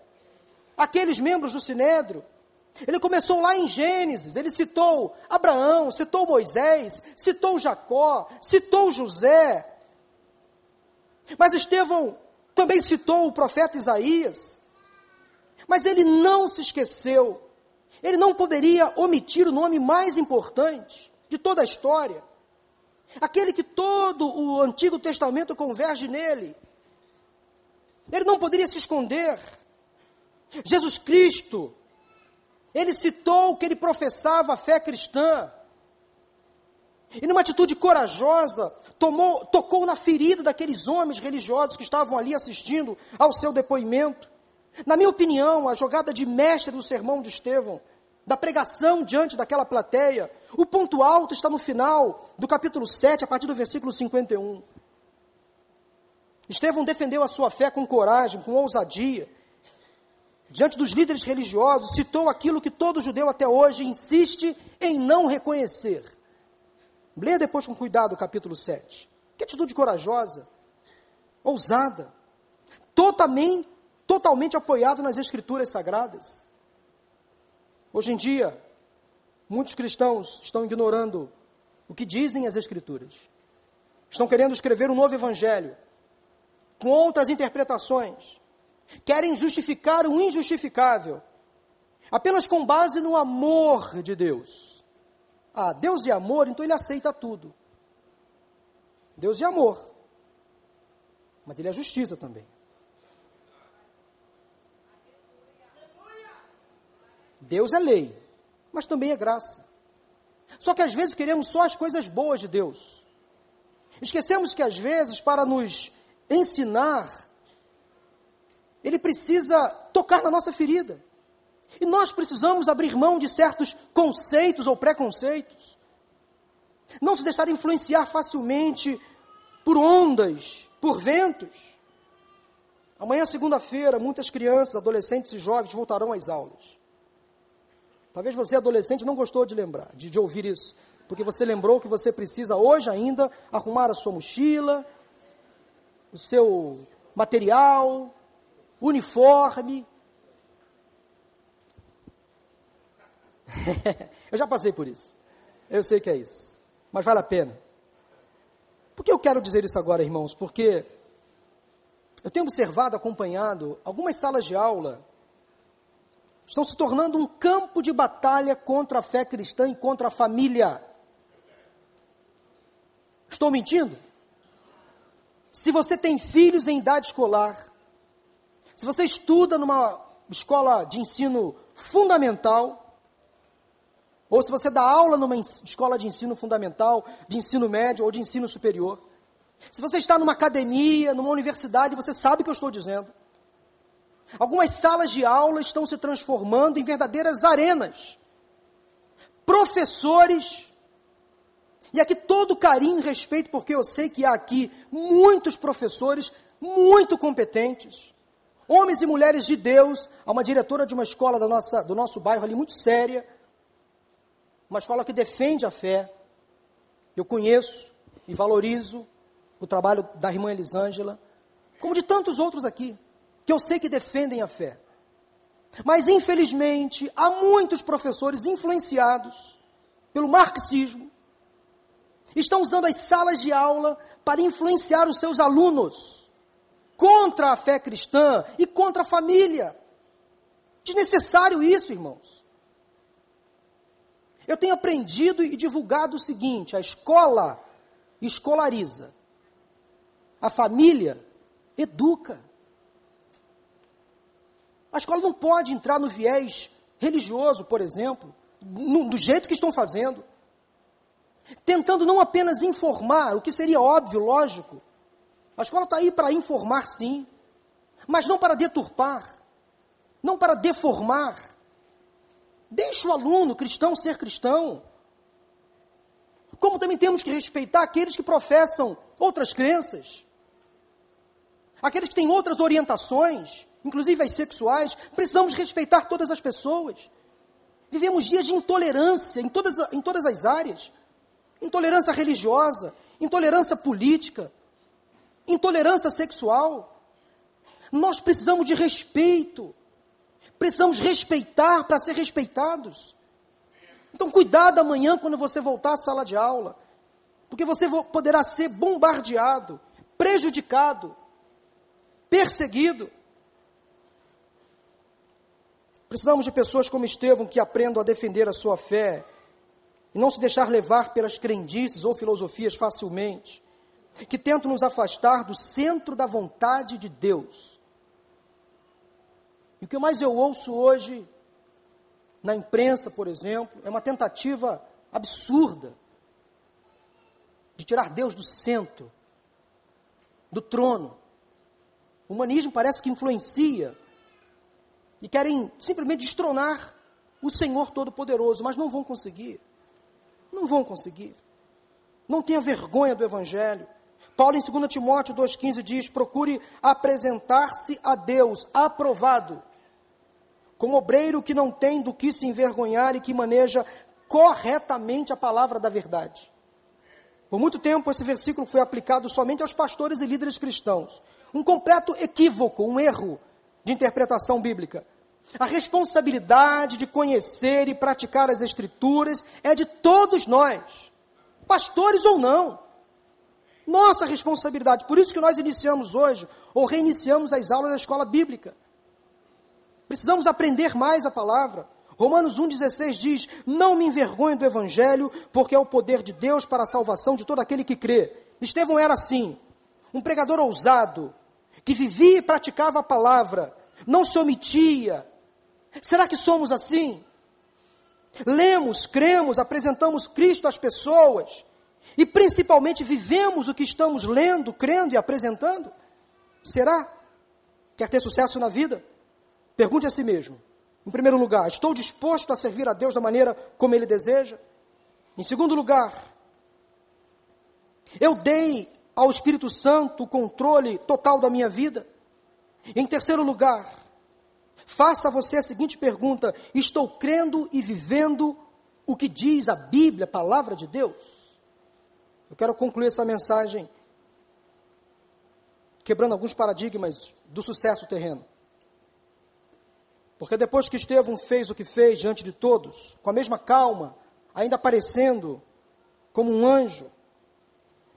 Aqueles membros do Sinédrio Ele começou lá em Gênesis, ele citou Abraão, citou Moisés, citou Jacó, citou José. Mas Estevão também citou o profeta Isaías. Mas ele não se esqueceu, ele não poderia omitir o nome mais importante de toda a história. Aquele que todo o Antigo Testamento converge nele. Ele não poderia se esconder. Jesus Cristo, ele citou que ele professava a fé cristã. E numa atitude corajosa, tomou, tocou na ferida daqueles homens religiosos que estavam ali assistindo ao seu depoimento. Na minha opinião, a jogada de mestre do sermão de Estevão, da pregação diante daquela plateia, o ponto alto está no final do capítulo 7, a partir do versículo 51. Estevão defendeu a sua fé com coragem, com ousadia diante dos líderes religiosos, citou aquilo que todo judeu até hoje insiste em não reconhecer. Leia depois com cuidado o capítulo 7. Que atitude corajosa, ousada, totalmente, totalmente apoiado nas escrituras sagradas. Hoje em dia, muitos cristãos estão ignorando o que dizem as escrituras. Estão querendo escrever um novo evangelho com outras interpretações querem justificar o injustificável, apenas com base no amor de Deus. Ah, Deus é amor, então ele aceita tudo. Deus é amor, mas ele é justiça também. Deus é lei, mas também é graça. Só que às vezes queremos só as coisas boas de Deus. Esquecemos que às vezes, para nos ensinar ele precisa tocar na nossa ferida. E nós precisamos abrir mão de certos conceitos ou preconceitos. Não se deixar influenciar facilmente por ondas, por ventos. Amanhã, segunda-feira, muitas crianças, adolescentes e jovens voltarão às aulas. Talvez você, adolescente, não gostou de lembrar, de, de ouvir isso, porque você lembrou que você precisa hoje ainda arrumar a sua mochila, o seu material, uniforme. [laughs] eu já passei por isso. Eu sei que é isso. Mas vale a pena. Por que eu quero dizer isso agora, irmãos? Porque eu tenho observado, acompanhado, algumas salas de aula estão se tornando um campo de batalha contra a fé cristã e contra a família. Estou mentindo? Se você tem filhos em idade escolar, se você estuda numa escola de ensino fundamental, ou se você dá aula numa escola de ensino fundamental, de ensino médio ou de ensino superior, se você está numa academia, numa universidade, você sabe o que eu estou dizendo. Algumas salas de aula estão se transformando em verdadeiras arenas. Professores, e aqui todo carinho e respeito, porque eu sei que há aqui muitos professores muito competentes, homens e mulheres de Deus, há uma diretora de uma escola da nossa, do nosso bairro ali muito séria, uma escola que defende a fé. Eu conheço e valorizo o trabalho da irmã Elisângela, como de tantos outros aqui, que eu sei que defendem a fé. Mas, infelizmente, há muitos professores influenciados pelo marxismo, estão usando as salas de aula para influenciar os seus alunos contra a fé cristã e contra a família. Desnecessário isso, irmãos. Eu tenho aprendido e divulgado o seguinte: a escola escolariza, a família educa. A escola não pode entrar no viés religioso, por exemplo, no, do jeito que estão fazendo, tentando não apenas informar, o que seria óbvio, lógico, a escola está aí para informar, sim, mas não para deturpar, não para deformar. Deixe o aluno cristão ser cristão. Como também temos que respeitar aqueles que professam outras crenças, aqueles que têm outras orientações, inclusive as sexuais, precisamos respeitar todas as pessoas. Vivemos dias de intolerância em todas, em todas as áreas intolerância religiosa, intolerância política, intolerância sexual. Nós precisamos de respeito. Precisamos respeitar para ser respeitados. Então, cuidado amanhã quando você voltar à sala de aula, porque você poderá ser bombardeado, prejudicado, perseguido. Precisamos de pessoas como Estevão que aprendam a defender a sua fé e não se deixar levar pelas crendices ou filosofias facilmente, que tentam nos afastar do centro da vontade de Deus. E o que mais eu ouço hoje na imprensa, por exemplo, é uma tentativa absurda de tirar Deus do centro, do trono. O humanismo parece que influencia e querem simplesmente destronar o Senhor Todo-Poderoso, mas não vão conseguir. Não vão conseguir. Não tenha vergonha do Evangelho. Paulo, em 2 Timóteo 2,15, diz: procure apresentar-se a Deus aprovado, como obreiro que não tem do que se envergonhar e que maneja corretamente a palavra da verdade. Por muito tempo, esse versículo foi aplicado somente aos pastores e líderes cristãos. Um completo equívoco, um erro de interpretação bíblica. A responsabilidade de conhecer e praticar as Escrituras é de todos nós, pastores ou não. Nossa responsabilidade. Por isso que nós iniciamos hoje, ou reiniciamos as aulas da escola bíblica. Precisamos aprender mais a palavra. Romanos 1,16 diz: Não me envergonho do Evangelho, porque é o poder de Deus para a salvação de todo aquele que crê. Estevão era assim, um pregador ousado, que vivia e praticava a palavra, não se omitia. Será que somos assim? Lemos, cremos, apresentamos Cristo às pessoas e principalmente vivemos o que estamos lendo, crendo e apresentando? Será? Quer ter sucesso na vida? Pergunte a si mesmo. Em primeiro lugar, estou disposto a servir a Deus da maneira como Ele deseja? Em segundo lugar, eu dei ao Espírito Santo o controle total da minha vida? Em terceiro lugar, faça você a seguinte pergunta: estou crendo e vivendo o que diz a Bíblia, a palavra de Deus? Eu quero concluir essa mensagem quebrando alguns paradigmas do sucesso terreno. Porque depois que Estevão fez o que fez diante de todos, com a mesma calma, ainda aparecendo como um anjo,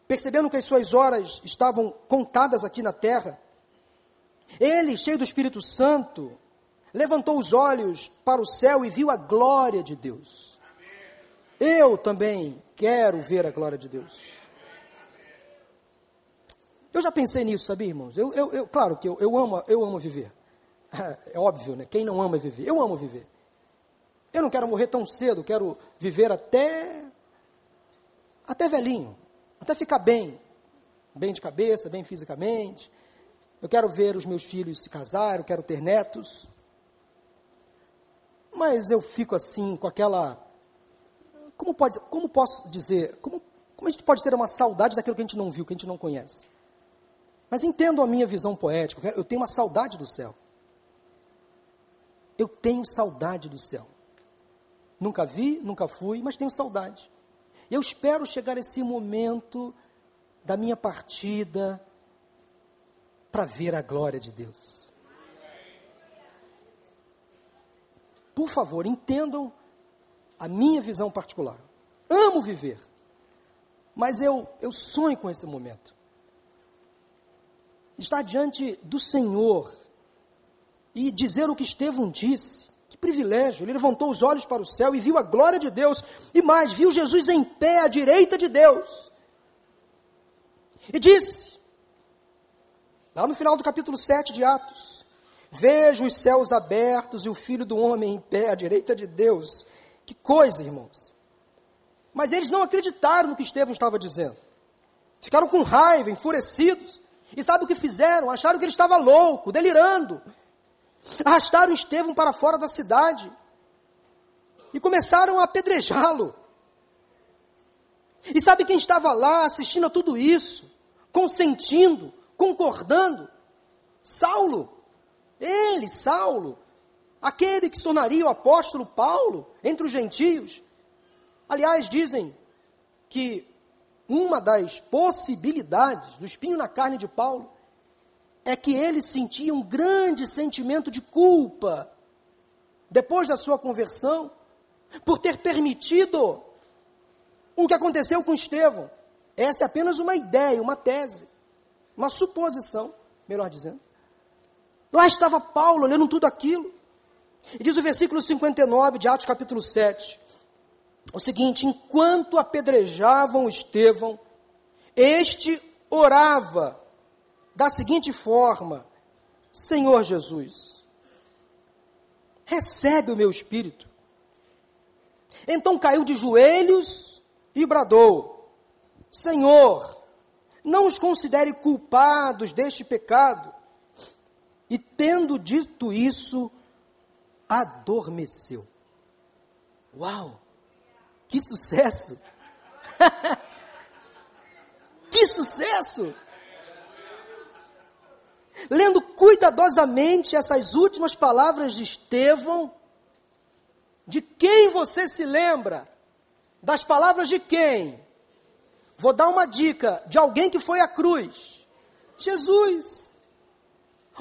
percebendo que as suas horas estavam contadas aqui na terra, ele, cheio do Espírito Santo, levantou os olhos para o céu e viu a glória de Deus. Eu também quero ver a glória de Deus. Eu já pensei nisso, sabia, irmãos? Eu, eu, eu claro que eu, eu, amo, eu amo viver. [laughs] É óbvio, né? Quem não ama viver? Eu amo viver. Eu não quero morrer tão cedo, quero viver até até velhinho, até ficar bem, bem de cabeça, bem fisicamente. Eu quero ver os meus filhos se casar, eu quero ter netos. Mas eu fico assim com aquela como pode, como posso dizer, como, como a gente pode ter uma saudade daquilo que a gente não viu, que a gente não conhece? Mas entendo a minha visão poética, eu tenho uma saudade do céu. Eu tenho saudade do céu. Nunca vi, nunca fui, mas tenho saudade. Eu espero chegar esse momento da minha partida para ver a glória de Deus. Por favor, entendam a minha visão particular. Amo viver, mas eu, eu sonho com esse momento. Estar diante do Senhor e dizer o que Estevão disse. Que privilégio! Ele levantou os olhos para o céu e viu a glória de Deus, e mais, viu Jesus em pé à direita de Deus. E disse, lá no final do capítulo 7 de Atos: Vejo os céus abertos e o filho do homem em pé à direita de Deus. Que coisa, irmãos! Mas eles não acreditaram no que Estevão estava dizendo. Ficaram com raiva, enfurecidos. E sabe o que fizeram? Acharam que ele estava louco, delirando. Arrastaram Estevão para fora da cidade e começaram a apedrejá-lo. E sabe quem estava lá assistindo a tudo isso, consentindo, concordando? Saulo. Ele, Saulo, aquele que se tornaria o apóstolo Paulo entre os gentios. Aliás, dizem que uma das possibilidades do espinho na carne de Paulo é que ele sentia um grande sentimento de culpa depois da sua conversão, por ter permitido o que aconteceu com Estevão. Essa é apenas uma ideia, uma tese, uma suposição, melhor dizendo. Lá estava Paulo olhando tudo aquilo. E diz o versículo 59 de Atos capítulo 7, o seguinte: enquanto apedrejavam Estevão, este orava da seguinte forma: Senhor Jesus, recebe o meu espírito. Então caiu de joelhos e bradou: Senhor, não os considere culpados deste pecado. E tendo dito isso, adormeceu. Uau! Que sucesso! [laughs] que sucesso! Lendo cuidadosamente essas últimas palavras de Estevão, de quem você se lembra? Das palavras de quem? Vou dar uma dica: de alguém que foi à cruz. Jesus.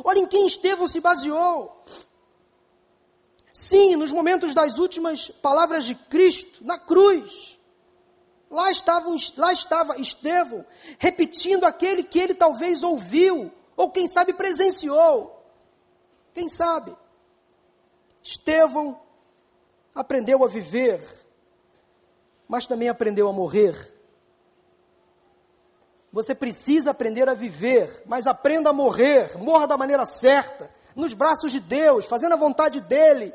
Olha em quem Estevão se baseou. Sim, nos momentos das últimas palavras de Cristo, na cruz. Lá, estavam, lá estava Estevão, repetindo aquele que ele talvez ouviu, ou quem sabe presenciou. Quem sabe? Estevão aprendeu a viver, mas também aprendeu a morrer. Você precisa aprender a viver, mas aprenda a morrer, morra da maneira certa, nos braços de Deus, fazendo a vontade dEle.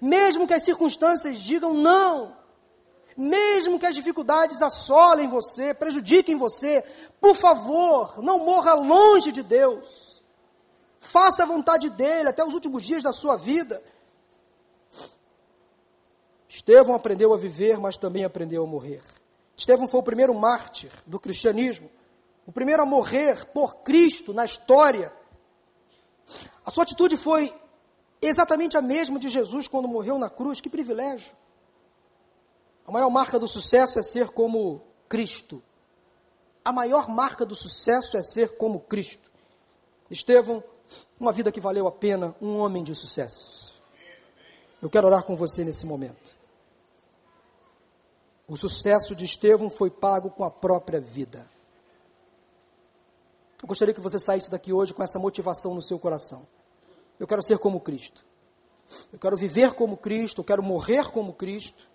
Mesmo que as circunstâncias digam não, mesmo que as dificuldades assolem você, prejudiquem você, por favor, não morra longe de Deus. Faça a vontade dEle até os últimos dias da sua vida. Estevão aprendeu a viver, mas também aprendeu a morrer. Estevão foi o primeiro mártir do cristianismo, o primeiro a morrer por Cristo na história. A sua atitude foi exatamente a mesma de Jesus quando morreu na cruz. Que privilégio! A maior marca do sucesso é ser como Cristo. A maior marca do sucesso é ser como Cristo. Estevão, uma vida que valeu a pena, um homem de sucesso. Eu quero orar com você nesse momento. O sucesso de Estevão foi pago com a própria vida. Eu gostaria que você saísse daqui hoje com essa motivação no seu coração. Eu quero ser como Cristo. Eu quero viver como Cristo, eu quero morrer como Cristo.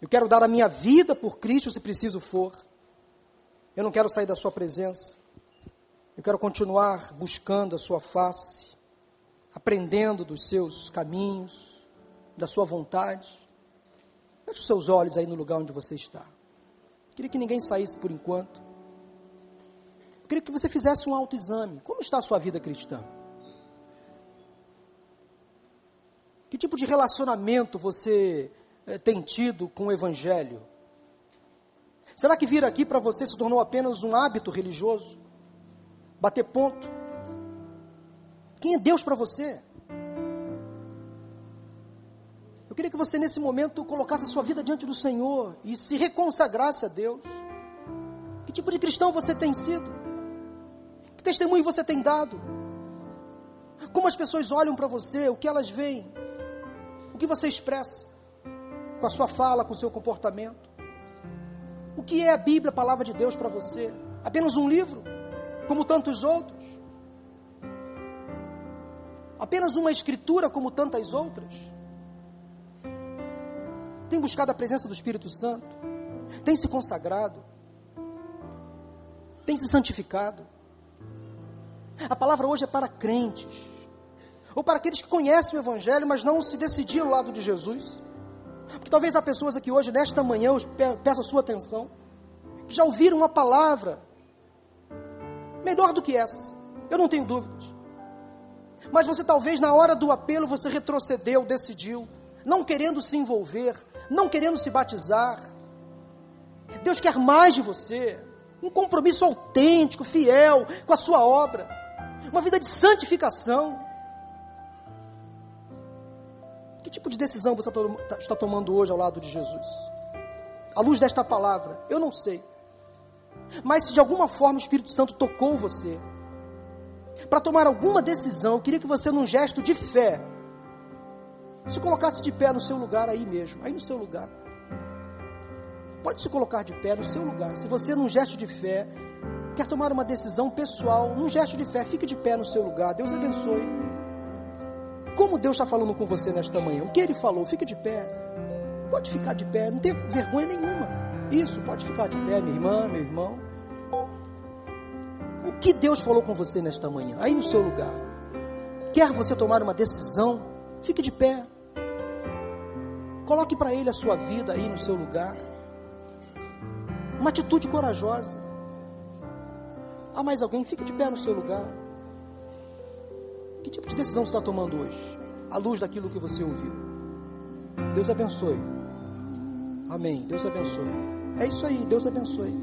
Eu quero dar a minha vida por Cristo se preciso for. Eu não quero sair da sua presença. Eu quero continuar buscando a sua face, aprendendo dos seus caminhos, da sua vontade. Feche os seus olhos aí no lugar onde você está. Queria que ninguém saísse por enquanto. Queria que você fizesse um autoexame. Como está a sua vida cristã? Que tipo de relacionamento você é, tem tido com o Evangelho? Será que vir aqui para você se tornou apenas um hábito religioso? Bater ponto? Quem é Deus para você? Eu queria que você nesse momento colocasse a sua vida diante do Senhor e se reconsagrasse a Deus. Que tipo de cristão você tem sido? Que testemunho você tem dado? Como as pessoas olham para você, o que elas veem? O que você expressa? Com a sua fala, com o seu comportamento? O que é a Bíblia, a palavra de Deus para você? Apenas um livro? Como tantos outros? Apenas uma escritura como tantas outras? Tem buscado a presença do Espírito Santo? Tem se consagrado? Tem se santificado? A palavra hoje é para crentes, ou para aqueles que conhecem o Evangelho, mas não se decidiram ao lado de Jesus. Porque talvez há pessoas aqui hoje, nesta manhã, eu peço a sua atenção, que já ouviram uma palavra melhor do que essa, eu não tenho dúvidas. Mas você talvez na hora do apelo você retrocedeu, decidiu, não querendo se envolver, não querendo se batizar. Deus quer mais de você, um compromisso autêntico, fiel com a sua obra, uma vida de santificação. Que tipo de decisão você tá está tomando hoje ao lado de Jesus? À luz desta palavra, eu não sei. Mas se de alguma forma o Espírito Santo tocou você, para tomar alguma decisão, eu queria que você, num gesto de fé, se colocasse de pé no seu lugar aí mesmo, aí no seu lugar. Pode se colocar de pé no seu lugar. Se você, num gesto de fé, quer tomar uma decisão pessoal, num gesto de fé, fique de pé no seu lugar. Deus abençoe. Como Deus está falando com você nesta manhã? O que Ele falou? Fique de pé. Pode ficar de pé, não tem vergonha nenhuma. Isso, pode ficar de pé, minha irmã, meu irmão. O que Deus falou com você nesta manhã? Aí no seu lugar. Quer você tomar uma decisão? Fique de pé. Coloque para Ele a sua vida aí no seu lugar. Uma atitude corajosa. Há mais alguém? Fique de pé no seu lugar. Que tipo de decisão você está tomando hoje? À luz daquilo que você ouviu. Deus abençoe. Amém. Deus abençoe. É isso aí. Deus abençoe.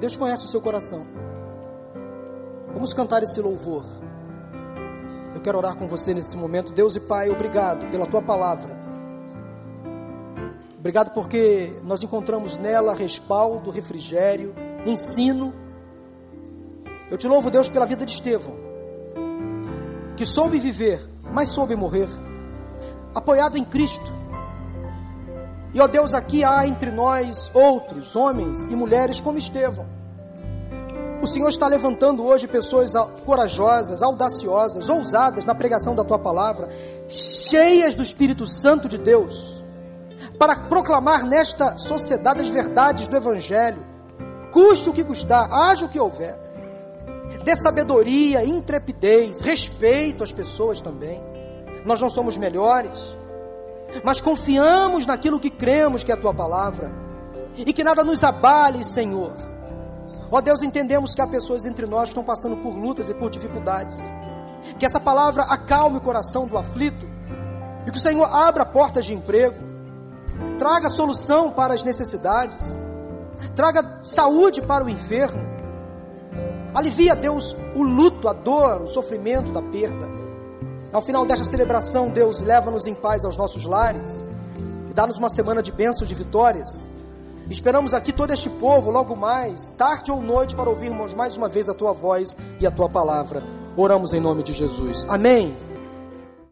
Deus conhece o seu coração. Vamos cantar esse louvor. Eu quero orar com você nesse momento. Deus e Pai, obrigado pela tua palavra. Obrigado porque nós encontramos nela respaldo, refrigério, ensino. Eu te louvo, Deus, pela vida de Estevão, que soube viver, mas soube morrer, apoiado em Cristo. E ó Deus, aqui há entre nós outros homens e mulheres como Estevão. O Senhor está levantando hoje pessoas corajosas, audaciosas, ousadas na pregação da tua palavra, cheias do Espírito Santo de Deus para proclamar nesta sociedade as verdades do Evangelho, custe o que custar, haja o que houver. Dê sabedoria, intrepidez, respeito às pessoas também. Nós não somos melhores, mas confiamos naquilo que cremos que é a tua palavra, e que nada nos abale, Senhor. Ó Deus, entendemos que há pessoas entre nós que estão passando por lutas e por dificuldades. Que essa palavra acalme o coração do aflito, e que o Senhor abra portas de emprego, traga solução para as necessidades, traga saúde para o enfermo, alivia, Deus, o luto, a dor, o sofrimento da perda. Ao final desta celebração, Deus, leva-nos em paz aos nossos lares e dá-nos uma semana de bênçãos, de vitórias. Esperamos aqui todo este povo, logo mais, tarde ou noite, para ouvirmos mais uma vez a tua voz e a tua palavra. Oramos em nome de Jesus. Amém.